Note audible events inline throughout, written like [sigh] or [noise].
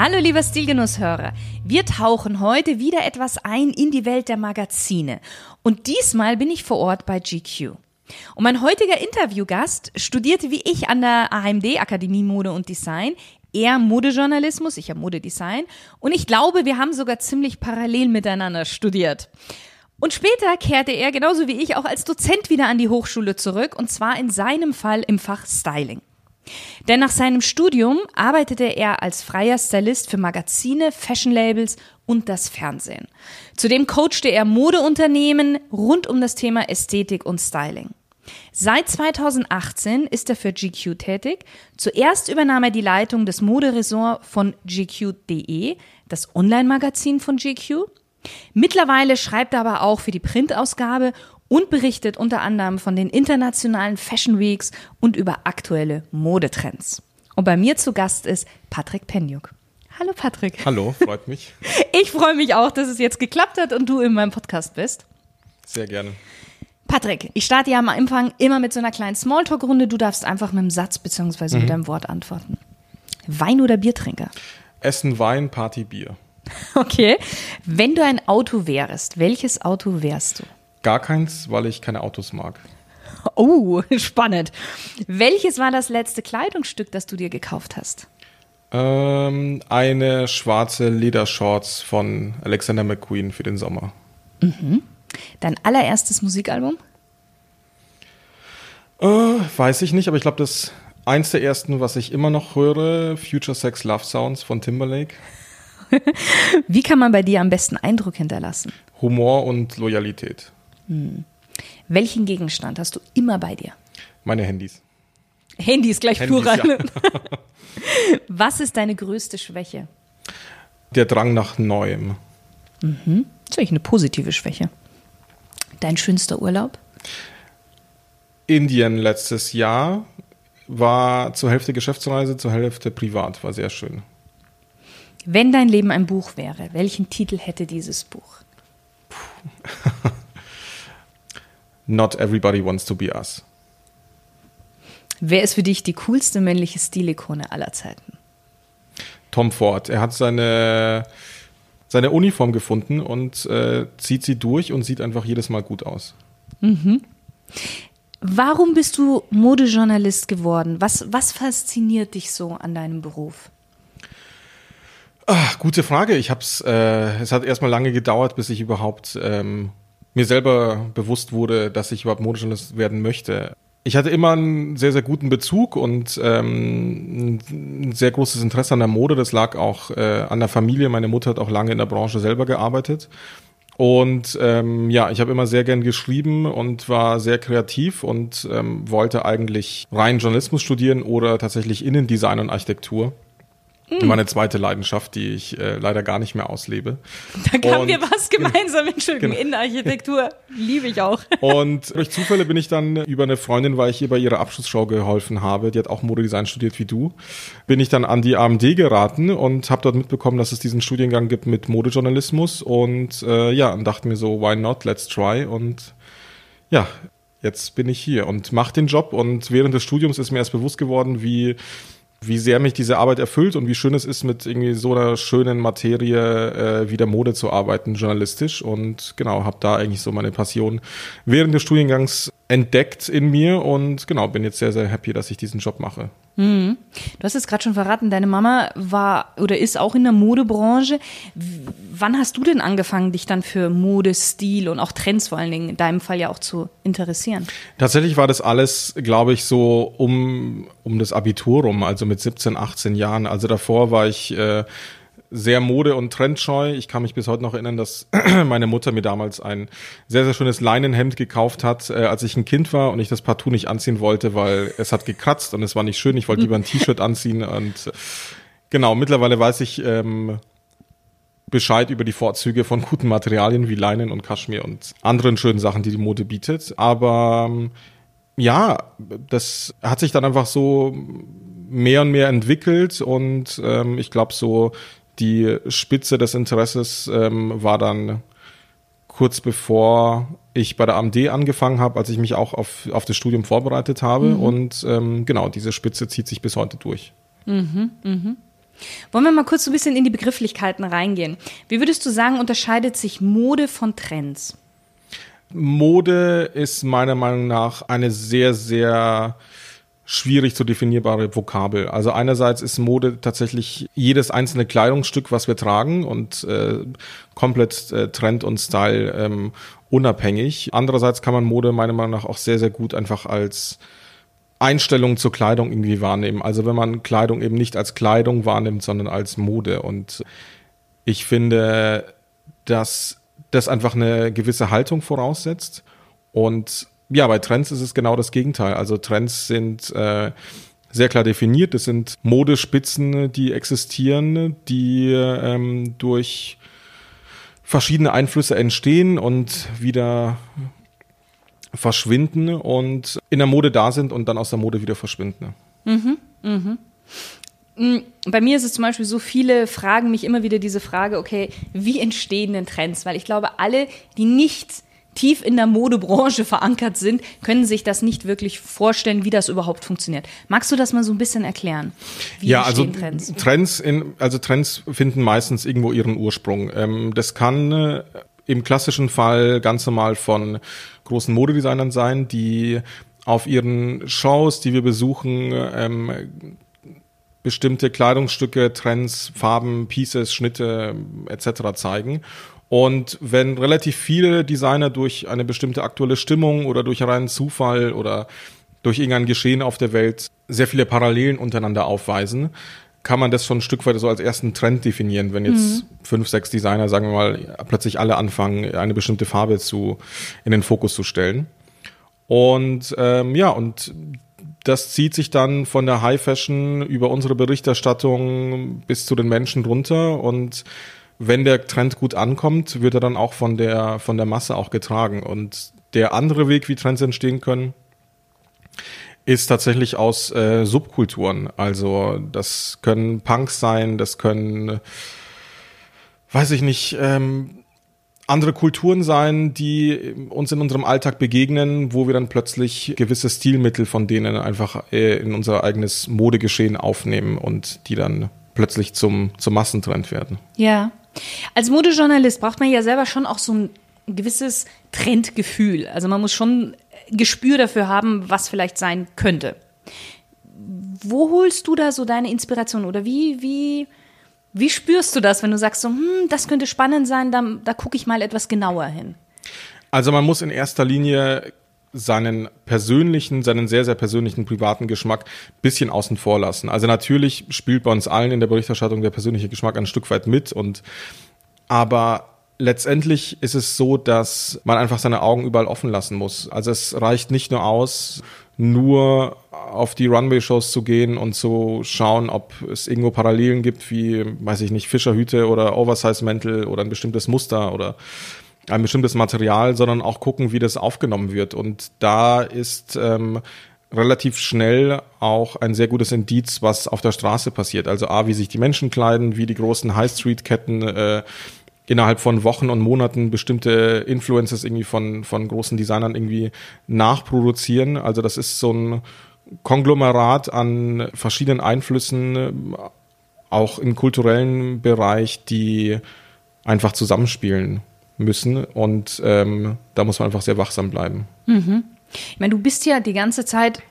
Hallo lieber Stilgenusshörer, wir tauchen heute wieder etwas ein in die Welt der Magazine. Und diesmal bin ich vor Ort bei GQ. Und mein heutiger Interviewgast studierte wie ich an der AMD Akademie Mode und Design. Er Modejournalismus, ich habe Modedesign. Und ich glaube, wir haben sogar ziemlich parallel miteinander studiert. Und später kehrte er genauso wie ich auch als Dozent wieder an die Hochschule zurück und zwar in seinem Fall im Fach Styling. Denn nach seinem Studium arbeitete er als freier Stylist für Magazine, Fashion-Labels und das Fernsehen. Zudem coachte er Modeunternehmen rund um das Thema Ästhetik und Styling. Seit 2018 ist er für GQ tätig. Zuerst übernahm er die Leitung des Moderessort von GQ.de, das Online-Magazin von GQ. Mittlerweile schreibt er aber auch für die Printausgabe und berichtet unter anderem von den internationalen Fashion Weeks und über aktuelle Modetrends. Und bei mir zu Gast ist Patrick Penjuk. Hallo Patrick. Hallo, freut mich. [laughs] Ich freue mich auch, dass es jetzt geklappt hat und du in meinem Podcast bist. Sehr gerne. Patrick, ich starte ja am Anfang immer mit so einer kleinen Smalltalk-Runde. Du darfst einfach mit einem Satz bzw. Mhm. mit einem Wort antworten. Wein oder Biertrinker? Essen, Wein, Party, Bier. [laughs] Okay. Wenn du ein Auto wärst, welches Auto wärst du? Gar keins, weil ich keine Autos mag. Oh, [laughs] spannend. Welches war das letzte Kleidungsstück, das du dir gekauft hast? Ähm, eine schwarze Ledershorts von Alexander McQueen für den Sommer. Mhm. Dein allererstes Musikalbum? Äh, weiß ich nicht, aber ich glaube, das eins der ersten, was ich immer noch höre, Future Sex Love Sounds von Timberlake. [laughs] Wie kann man bei dir am besten Eindruck hinterlassen? Humor und Loyalität. Hm. Welchen Gegenstand hast du immer bei dir? Meine Handys. Handys gleich Handys, plural. Ja. [laughs] Was ist deine größte Schwäche? Der Drang nach Neuem. Mhm. Das ist eigentlich eine positive Schwäche. Dein schönster Urlaub? Indien letztes Jahr war zur Hälfte Geschäftsreise, zur Hälfte privat, war sehr schön. Wenn dein Leben ein Buch wäre, welchen Titel hätte dieses Buch? [laughs] Not everybody wants to be us. Wer ist für dich die coolste männliche Stilikone aller Zeiten? Tom Ford. Er hat seine, seine Uniform gefunden und äh, zieht sie durch und sieht einfach jedes Mal gut aus. Mhm. Warum bist du Modejournalist geworden? Was, was fasziniert dich so an deinem Beruf? Ach, gute Frage. Ich hab's, äh, es hat erstmal lange gedauert, bis ich überhaupt ähm, mir selber bewusst wurde, dass ich überhaupt Modejournalist werden möchte. Ich hatte immer einen sehr, sehr guten Bezug und ähm, ein sehr großes Interesse an der Mode. Das lag auch äh, an der Familie. Meine Mutter hat auch lange in der Branche selber gearbeitet. Und ähm, ja, ich habe immer sehr gern geschrieben und war sehr kreativ und ähm, wollte eigentlich rein Journalismus studieren oder tatsächlich Innendesign und Architektur. Mhm. Meine zweite Leidenschaft, die ich äh, leider gar nicht mehr auslebe. Da haben wir was gemeinsam, Entschuldigung, genau. Innenarchitektur liebe ich auch. [laughs] Und durch Zufälle bin ich dann über eine Freundin, weil ich ihr bei ihrer Abschlussshow geholfen habe, die hat auch Modedesign studiert wie du, bin ich dann an die AMD geraten und habe dort mitbekommen, dass es diesen Studiengang gibt mit Modejournalismus und äh, ja, und dachte mir so, why not, let's try und ja, jetzt bin ich hier und mache den Job und während des Studiums ist mir erst bewusst geworden, wie wie sehr mich diese Arbeit erfüllt und wie schön es ist, mit irgendwie so einer schönen Materie äh, wie der Mode zu arbeiten, journalistisch. Und genau, habe da eigentlich so meine Passion während des Studiengangs entdeckt in mir und genau, bin jetzt sehr, sehr happy, dass ich diesen Job mache. Mhm. Du hast es gerade schon verraten, deine Mama war oder ist auch in der Modebranche. wann hast du denn angefangen, dich dann für Mode, Stil und auch Trends vor allen Dingen in deinem Fall ja auch zu interessieren? Tatsächlich war das alles, glaube ich, so um, um das Abitur rum, also mit 17, 18 Jahren. Also davor war ich äh, sehr mode- und trendscheu. Ich kann mich bis heute noch erinnern, dass [clears throat] meine Mutter mir damals ein sehr, sehr schönes Leinenhemd gekauft hat, äh, als ich ein Kind war und ich das partout nicht anziehen wollte, weil es hat gekratzt und es war nicht schön. Ich wollte lieber ein T-Shirt anziehen und Genau, mittlerweile weiß ich ähm, Bescheid über die Vorzüge von guten Materialien wie Leinen und Kaschmir und anderen schönen Sachen, die die Mode bietet. Aber ähm, ja, das hat sich dann einfach so mehr und mehr entwickelt und ähm, ich glaube so die Spitze des Interesses ähm, war dann kurz bevor ich bei der AMD angefangen habe, als ich mich auch auf, auf das Studium vorbereitet habe. Mhm. Und ähm, genau, diese Spitze zieht sich bis heute durch. Mhm, mh. Wollen wir mal kurz so ein bisschen in die Begrifflichkeiten reingehen? Wie würdest du sagen, unterscheidet sich Mode von Trends? Mode ist meiner Meinung nach eine sehr, sehr schwierig zu definierbare Vokabel. Also einerseits ist Mode tatsächlich jedes einzelne Kleidungsstück, was wir tragen und äh, komplett äh, Trend und Style ähm, unabhängig. Andererseits kann man Mode meiner Meinung nach auch sehr, sehr gut einfach als Einstellung zur Kleidung irgendwie wahrnehmen. Also wenn man Kleidung eben nicht als Kleidung wahrnimmt, sondern als Mode. Und ich finde, dass das einfach eine gewisse Haltung voraussetzt und ja, bei Trends ist es genau das Gegenteil. Also Trends sind äh, sehr klar definiert. Das sind Modespitzen, die existieren, die ähm, durch verschiedene Einflüsse entstehen und wieder verschwinden und in der Mode da sind und dann aus der Mode wieder verschwinden. Mhm, mhm. Mm, bei mir ist es zum Beispiel so, viele fragen mich immer wieder diese Frage, okay, wie entstehen denn Trends? Weil ich glaube, alle, die nicht tief in der Modebranche verankert sind, können sich das nicht wirklich vorstellen, wie das überhaupt funktioniert. Magst du das mal so ein bisschen erklären? Wie ja, also Trends? Trends, in, also Trends finden meistens irgendwo ihren Ursprung. Ähm, das kann äh, im klassischen Fall ganz normal von großen Modedesignern sein, die auf ihren Shows, die wir besuchen, ähm, bestimmte Kleidungsstücke, Trends, Farben, Pieces, Schnitte etc. zeigen und wenn relativ viele Designer durch eine bestimmte aktuelle Stimmung oder durch einen Zufall oder durch irgendein Geschehen auf der Welt sehr viele Parallelen untereinander aufweisen, kann man das schon ein Stück weit so als ersten Trend definieren, wenn jetzt mhm. fünf, sechs Designer, sagen wir mal, plötzlich alle anfangen, eine bestimmte Farbe zu, in den Fokus zu stellen. Und ähm, ja, und das zieht sich dann von der High Fashion über unsere Berichterstattung bis zu den Menschen runter und wenn der Trend gut ankommt, wird er dann auch von der, von der Masse auch getragen. Und der andere Weg, wie Trends entstehen können, ist tatsächlich aus äh, Subkulturen. Also das können Punks sein, das können, weiß ich nicht, ähm, andere Kulturen sein, die uns in unserem Alltag begegnen, wo wir dann plötzlich gewisse Stilmittel von denen einfach äh, in unser eigenes Modegeschehen aufnehmen und die dann plötzlich zum, zum Massentrend werden. Ja. Als Modejournalist braucht man ja selber schon auch so ein gewisses Trendgefühl. Also man muss schon Gespür dafür haben, was vielleicht sein könnte. Wo holst du da so deine Inspiration oder wie, wie, wie spürst du das, wenn du sagst so, hm, das könnte spannend sein, da, da gucke ich mal etwas genauer hin? Also man muss in erster Linie seinen persönlichen, seinen sehr, sehr persönlichen privaten Geschmack bisschen außen vor lassen. Also natürlich spielt bei uns allen in der Berichterstattung der persönliche Geschmack ein Stück weit mit und aber letztendlich ist es so, dass man einfach seine Augen überall offen lassen muss. Also es reicht nicht nur aus, nur auf die Runway-Shows zu gehen und zu schauen, ob es irgendwo Parallelen gibt, wie, weiß ich nicht, Fischerhüte oder Oversize-Mäntel oder ein bestimmtes Muster oder ein bestimmtes Material, sondern auch gucken, wie das aufgenommen wird. Und da ist ähm, relativ schnell auch ein sehr gutes Indiz, was auf der Straße passiert. Also A, wie sich die Menschen kleiden, wie die großen High-Street-Ketten äh, innerhalb von Wochen und Monaten bestimmte Influences irgendwie von, von großen Designern irgendwie nachproduzieren. Also das ist so ein Konglomerat an verschiedenen Einflüssen, auch im kulturellen Bereich, die einfach zusammenspielen müssen. Und ähm, da muss man einfach sehr wachsam bleiben. Mhm. Ich meine, du bist ja die ganze Zeit,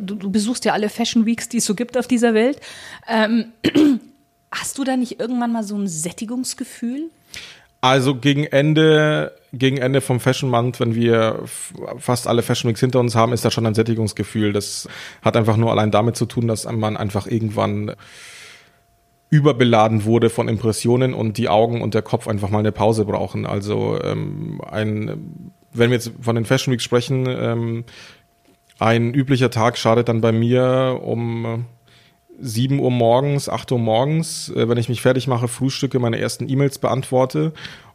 du, du, besuchst ja alle Fashion Weeks, die es so gibt auf dieser Welt. Ähm, [clears throat] hast du da nicht irgendwann mal so ein Sättigungsgefühl? Also gegen Ende, gegen Ende vom Fashion Month, wenn wir fast alle Fashion Weeks hinter uns haben, ist da schon ein Sättigungsgefühl. Das hat einfach nur allein damit zu tun, dass man einfach irgendwann überbeladen wurde von Impressionen und die Augen und der Kopf einfach mal eine Pause brauchen. Also ähm, ein, wenn wir jetzt von den Fashion Weeks sprechen, ähm, ein üblicher Tag schadet dann bei mir um 7 Uhr morgens, 8 Uhr morgens, äh, wenn ich mich fertig mache, frühstücke, meine ersten E-Mails beantworte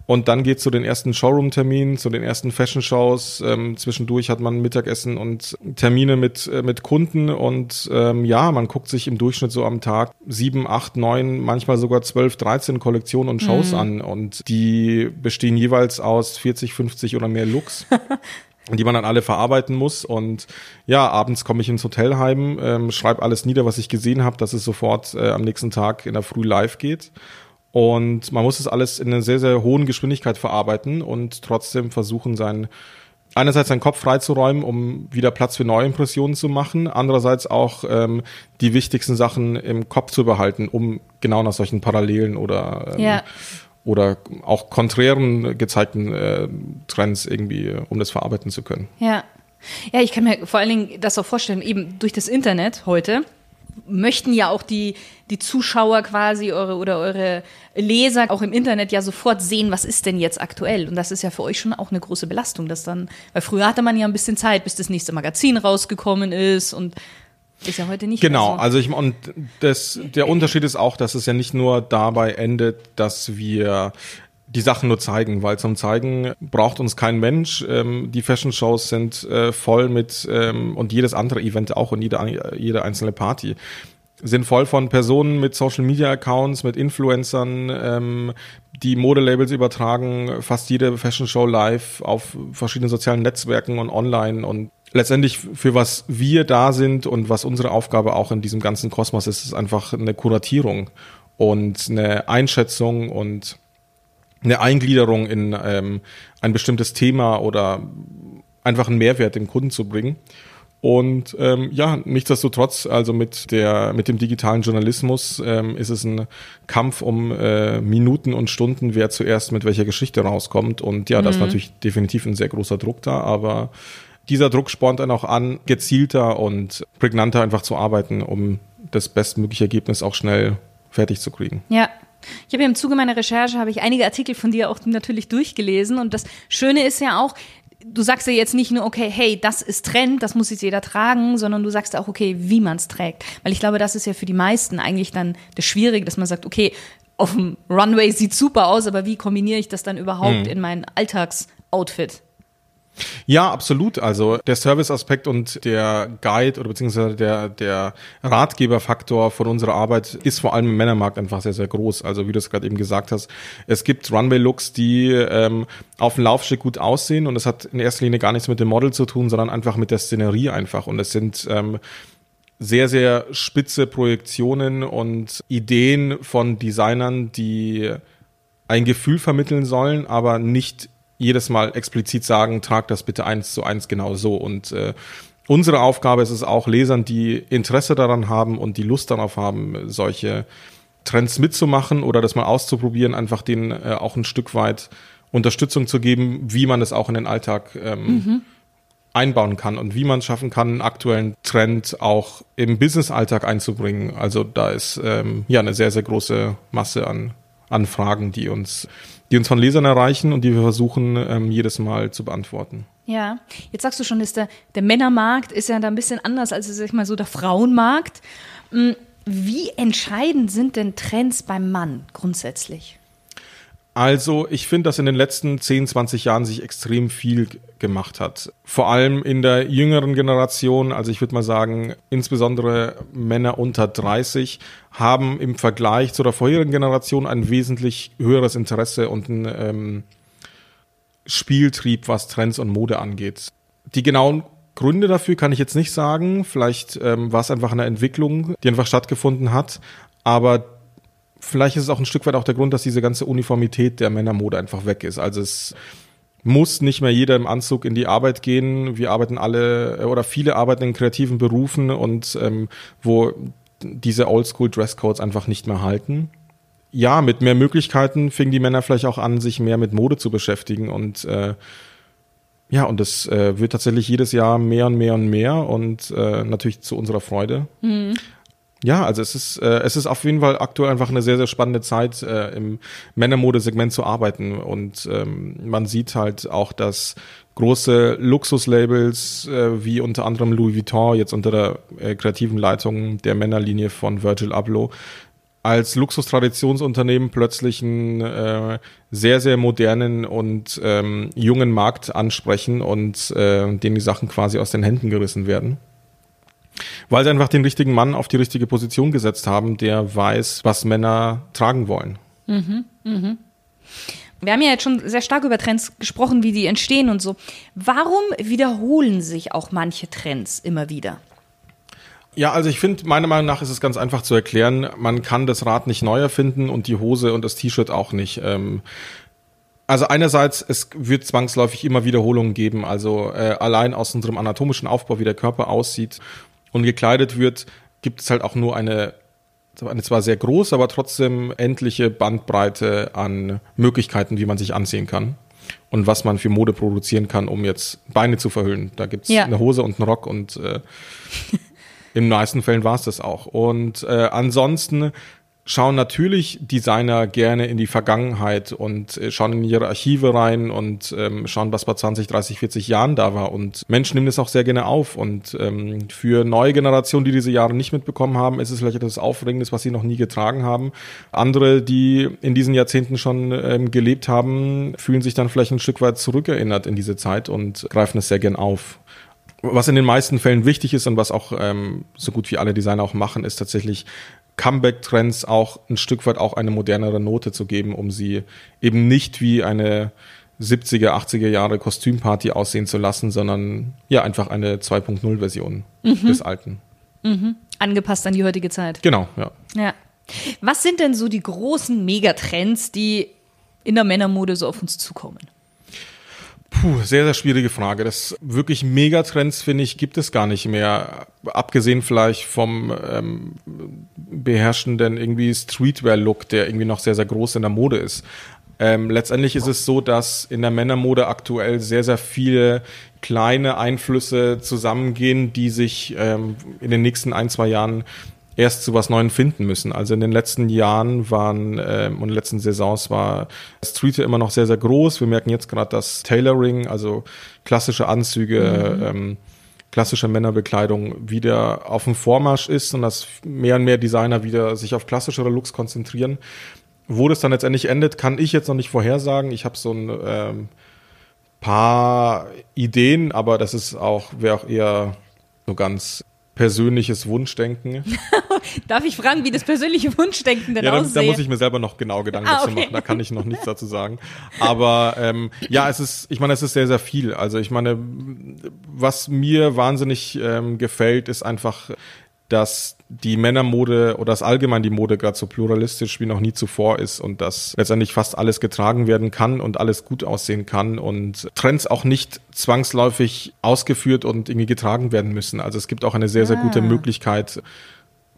und dann geht zu den ersten Showroom-Terminen, zu den ersten Fashion-Shows. Ähm, zwischendurch hat man Mittagessen und Termine mit, äh, mit Kunden. Und ähm, ja, man guckt sich im Durchschnitt so am Tag sieben, acht, neun, manchmal sogar zwölf, dreizehn Kollektionen und Shows mhm. an. Und die bestehen jeweils aus 40, 50 oder mehr Looks. [laughs] die man dann alle verarbeiten muss. Und ja, abends komme ich ins Hotel heim, ähm, schreibe alles nieder, was ich gesehen habe, dass es sofort äh, am nächsten Tag in der Früh live geht. Und man muss das alles in einer sehr, sehr hohen Geschwindigkeit verarbeiten und trotzdem versuchen, seinen einerseits seinen Kopf freizuräumen, um wieder Platz für neue Impressionen zu machen, andererseits auch ähm, die wichtigsten Sachen im Kopf zu behalten, um genau nach solchen Parallelen oder ähm, ja. oder auch konträren gezeigten äh, Trends irgendwie, um das verarbeiten zu können. Ja. Ja, ich kann mir vor allen Dingen das auch vorstellen, eben durch das Internet heute möchten ja auch die, die Zuschauer quasi eure, oder eure Leser auch im Internet ja sofort sehen, was ist denn jetzt aktuell. Und das ist ja für euch schon auch eine große Belastung, dass dann, weil früher hatte man ja ein bisschen Zeit, bis das nächste Magazin rausgekommen ist und ist ja heute nicht genau, so. also ich und das der Unterschied ist auch, dass es ja nicht nur dabei endet, dass wir die Sachen nur zeigen, weil zum Zeigen braucht uns kein Mensch. Ähm, die Fashion-Shows sind äh, voll mit ähm, und jedes andere Event auch und jede, jede einzelne Party sind voll von Personen mit Social Media Accounts, mit Influencern, ähm, die Modelabels übertragen, fast jede Fashion Show live auf verschiedenen sozialen Netzwerken und online und letztendlich für was wir da sind und was unsere Aufgabe auch in diesem ganzen Kosmos ist, ist einfach eine Kuratierung und eine Einschätzung und eine Eingliederung in ähm, ein bestimmtes Thema oder einfach einen Mehrwert dem Kunden zu bringen. Und ähm, ja, nichtsdestotrotz, also mit der mit dem digitalen Journalismus ähm, ist es ein Kampf um äh, Minuten und Stunden, wer zuerst mit welcher Geschichte rauskommt. Und ja, mhm. das ist natürlich definitiv ein sehr großer Druck da, aber dieser Druck spornt dann auch an, gezielter und prägnanter einfach zu arbeiten, um das bestmögliche Ergebnis auch schnell fertig zu kriegen. Ja, ich habe ja im Zuge meiner Recherche habe ich einige Artikel von dir auch natürlich durchgelesen und das Schöne ist ja auch, du sagst ja jetzt nicht nur, okay, hey, das ist Trend, das muss jetzt jeder tragen, sondern du sagst auch, okay, wie man es trägt. Weil ich glaube, das ist ja für die meisten eigentlich dann das Schwierige, dass man sagt, okay, auf dem Runway sieht super aus, aber wie kombiniere ich das dann überhaupt mhm. in mein Alltagsoutfit? Ja, absolut. Also der Serviceaspekt und der Guide oder beziehungsweise der, der Ratgeberfaktor von unserer Arbeit ist vor allem im Männermarkt einfach sehr, sehr groß. Also wie du es gerade eben gesagt hast, es gibt Runway-Looks, die ähm, auf dem Laufstück gut aussehen und es hat in erster Linie gar nichts mit dem Model zu tun, sondern einfach mit der Szenerie einfach. Und es sind ähm, sehr, sehr spitze Projektionen und Ideen von Designern, die ein Gefühl vermitteln sollen, aber nicht jedes Mal explizit sagen, trag das bitte eins zu eins genau so. Und äh, unsere Aufgabe ist es auch, Lesern, die Interesse daran haben und die Lust darauf haben, solche Trends mitzumachen oder das mal auszuprobieren, einfach denen äh, auch ein Stück weit Unterstützung zu geben, wie man es auch in den Alltag ähm, mhm. einbauen kann und wie man es schaffen kann, einen aktuellen Trend auch im Business-Alltag einzubringen. Also da ist ähm, ja eine sehr, sehr große Masse an Anfragen, die uns die uns von Lesern erreichen und die wir versuchen ähm, jedes Mal zu beantworten. Ja, jetzt sagst du schon, ist der, der Männermarkt ist ja da ein bisschen anders als sag ich mal so der Frauenmarkt. Hm, wie entscheidend sind denn Trends beim Mann grundsätzlich? Also ich finde, dass in den letzten 10, 20 Jahren sich extrem viel gemacht hat. Vor allem in der jüngeren Generation, also ich würde mal sagen, insbesondere Männer unter 30 haben im Vergleich zu der vorherigen Generation ein wesentlich höheres Interesse und ein ähm, Spieltrieb, was Trends und Mode angeht. Die genauen Gründe dafür kann ich jetzt nicht sagen. Vielleicht ähm, war es einfach eine Entwicklung, die einfach stattgefunden hat. Aber vielleicht ist es auch ein Stück weit auch der Grund, dass diese ganze Uniformität der Männermode einfach weg ist. Also es muss nicht mehr jeder im Anzug in die Arbeit gehen. Wir arbeiten alle äh, oder viele arbeiten in kreativen Berufen und ähm, wo diese Oldschool-Dresscodes einfach nicht mehr halten. Ja, mit mehr Möglichkeiten fingen die Männer vielleicht auch an, sich mehr mit Mode zu beschäftigen und äh, ja, und das äh, wird tatsächlich jedes Jahr mehr und mehr und mehr und äh, natürlich zu unserer Freude. Mhm. Ja, also es ist, äh, es ist auf jeden Fall aktuell einfach eine sehr, sehr spannende Zeit, äh, im Männermodesegment zu arbeiten. Und ähm, man sieht halt auch, dass große Luxuslabels äh, wie unter anderem Louis Vuitton jetzt unter der äh, kreativen Leitung der Männerlinie von Virgil Abloh als Luxustradtionsunternehmen plötzlich einen äh, sehr, sehr modernen und ähm, jungen Markt ansprechen und äh, denen die Sachen quasi aus den Händen gerissen werden. Weil sie einfach den richtigen Mann auf die richtige Position gesetzt haben, der weiß, was Männer tragen wollen. Mhm, mh. Wir haben ja jetzt schon sehr stark über Trends gesprochen, wie die entstehen und so. Warum wiederholen sich auch manche Trends immer wieder? Ja, also ich finde, meiner Meinung nach ist es ganz einfach zu erklären. Man kann das Rad nicht neu erfinden und die Hose und das T-Shirt auch nicht. Ähm, also einerseits, es wird zwangsläufig immer Wiederholungen geben. Also äh, allein aus unserem anatomischen Aufbau, wie der Körper aussieht und gekleidet wird, gibt es halt auch nur eine, eine zwar sehr große, aber trotzdem endliche Bandbreite an Möglichkeiten, wie man sich anziehen kann und was man für Mode produzieren kann, um jetzt Beine zu verhüllen. Da gibt's ja. eine Hose und einen Rock und äh, [laughs] In den meisten Fällen war es das auch. Und äh, ansonsten schauen natürlich Designer gerne in die Vergangenheit und äh, schauen in ihre Archive rein und ähm, schauen, was vor 20, 30, 40 Jahren da war. Und Menschen nehmen das auch sehr gerne auf. Und ähm, für neue Generationen, die diese Jahre nicht mitbekommen haben, ist es vielleicht etwas Aufregendes, was sie noch nie getragen haben. Andere, die in diesen Jahrzehnten schon ähm, gelebt haben, fühlen sich dann vielleicht ein Stück weit zurückerinnert in diese Zeit und greifen es sehr gern auf was in den meisten Fällen wichtig ist und was auch ähm, so gut wie alle Designer auch machen, ist tatsächlich Comeback-Trends auch ein Stück weit auch eine modernere Note zu geben, um sie eben nicht wie eine 70er, 80er Jahre Kostümparty aussehen zu lassen, sondern ja einfach eine 2.0-Version mhm. des Alten. Mhm. Angepasst an die heutige Zeit. Genau, ja. Ja. Was sind denn so die großen Megatrends, die in der Männermode so auf uns zukommen? Puh, sehr, sehr schwierige Frage. Das wirklich Megatrends, finde ich, gibt es gar nicht mehr. Abgesehen vielleicht vom ähm, beherrschenden irgendwie Streetwear-Look, der irgendwie noch sehr, sehr groß in der Mode ist. Ähm, letztendlich ist es so, dass in der Männermode aktuell sehr, sehr viele kleine Einflüsse zusammengehen, die sich ähm, in den nächsten ein, zwei Jahren erst zu was Neuem finden müssen. Also in den letzten Jahren waren ähm, und in den letzten Saisons war Street immer noch sehr, sehr groß. Wir merken jetzt gerade, dass Tailoring, also klassische Anzüge, mhm. ähm, klassische Männerbekleidung wieder auf dem Vormarsch ist und dass mehr und mehr Designer wieder sich auf klassischere Looks konzentrieren. Wo das dann letztendlich endet, kann ich jetzt noch nicht vorhersagen. Ich habe so ein ähm, paar Ideen, aber das ist auch, wäre auch eher so ganz persönliches Wunschdenken. [laughs] Darf ich fragen, wie das persönliche Wunschdenken denn ja, aussieht? Da muss ich mir selber noch genau Gedanken ah, okay. dazu machen. Da kann ich noch nichts dazu sagen. Aber ähm, ja, es ist, ich meine, es ist sehr, sehr viel. Also ich meine, was mir wahnsinnig ähm, gefällt, ist einfach dass die Männermode oder das allgemein die Mode gerade so pluralistisch wie noch nie zuvor ist und dass letztendlich fast alles getragen werden kann und alles gut aussehen kann und Trends auch nicht zwangsläufig ausgeführt und irgendwie getragen werden müssen. Also es gibt auch eine sehr, sehr gute ah. Möglichkeit,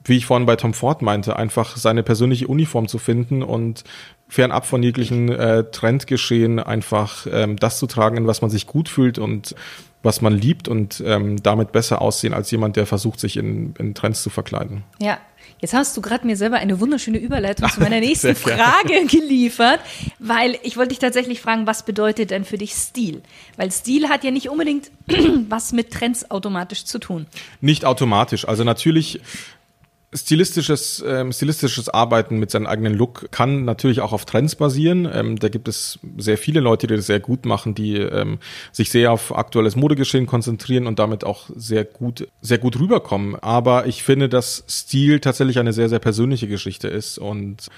wie ich vorhin bei Tom Ford meinte, einfach seine persönliche Uniform zu finden und fernab von jeglichen äh, Trendgeschehen einfach ähm, das zu tragen, in was man sich gut fühlt und was man liebt und ähm, damit besser aussehen als jemand, der versucht, sich in, in Trends zu verkleiden. Ja, Jetzt hast du gerade mir selber eine wunderschöne Überleitung zu meiner [laughs] nächsten Frage geliefert, weil ich wollte dich tatsächlich fragen, was bedeutet denn für dich Stil? Weil Stil hat ja nicht unbedingt [clears throat] was mit Trends automatisch zu tun. Nicht automatisch. Also natürlich Stilistisches, ähm, stilistisches Arbeiten mit seinem eigenen Look kann natürlich auch auf Trends basieren. Ähm, da gibt es sehr viele Leute, die das sehr gut machen, die ähm, sich sehr auf aktuelles Modegeschehen konzentrieren und damit auch sehr gut, sehr gut rüberkommen. Aber ich finde, dass Stil tatsächlich eine sehr, sehr persönliche Geschichte ist und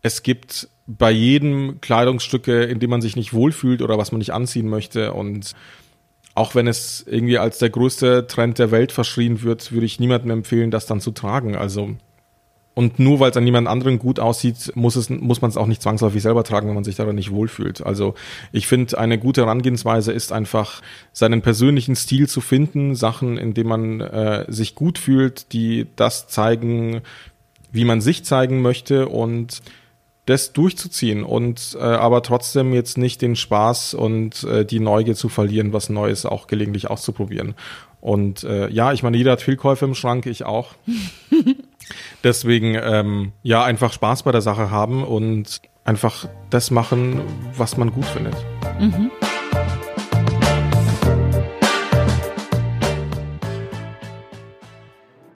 es gibt bei jedem Kleidungsstücke, in dem man sich nicht wohlfühlt oder was man nicht anziehen möchte und auch wenn es irgendwie als der größte Trend der Welt verschrien wird, würde ich niemandem empfehlen, das dann zu tragen. Also und nur weil es an niemand anderen gut aussieht, muss es muss man es auch nicht zwangsläufig selber tragen, wenn man sich daran nicht wohlfühlt. Also ich finde, eine gute Herangehensweise ist einfach, seinen persönlichen Stil zu finden, Sachen, in denen man äh, sich gut fühlt, die das zeigen, wie man sich zeigen möchte und das durchzuziehen und äh, aber trotzdem jetzt nicht den Spaß und äh, die Neugier zu verlieren, was Neues auch gelegentlich auszuprobieren. Und äh, ja, ich meine, jeder hat Fehlkäufe im Schrank, ich auch. [laughs] Deswegen, ähm, ja, einfach Spaß bei der Sache haben und einfach das machen, was man gut findet. Mhm.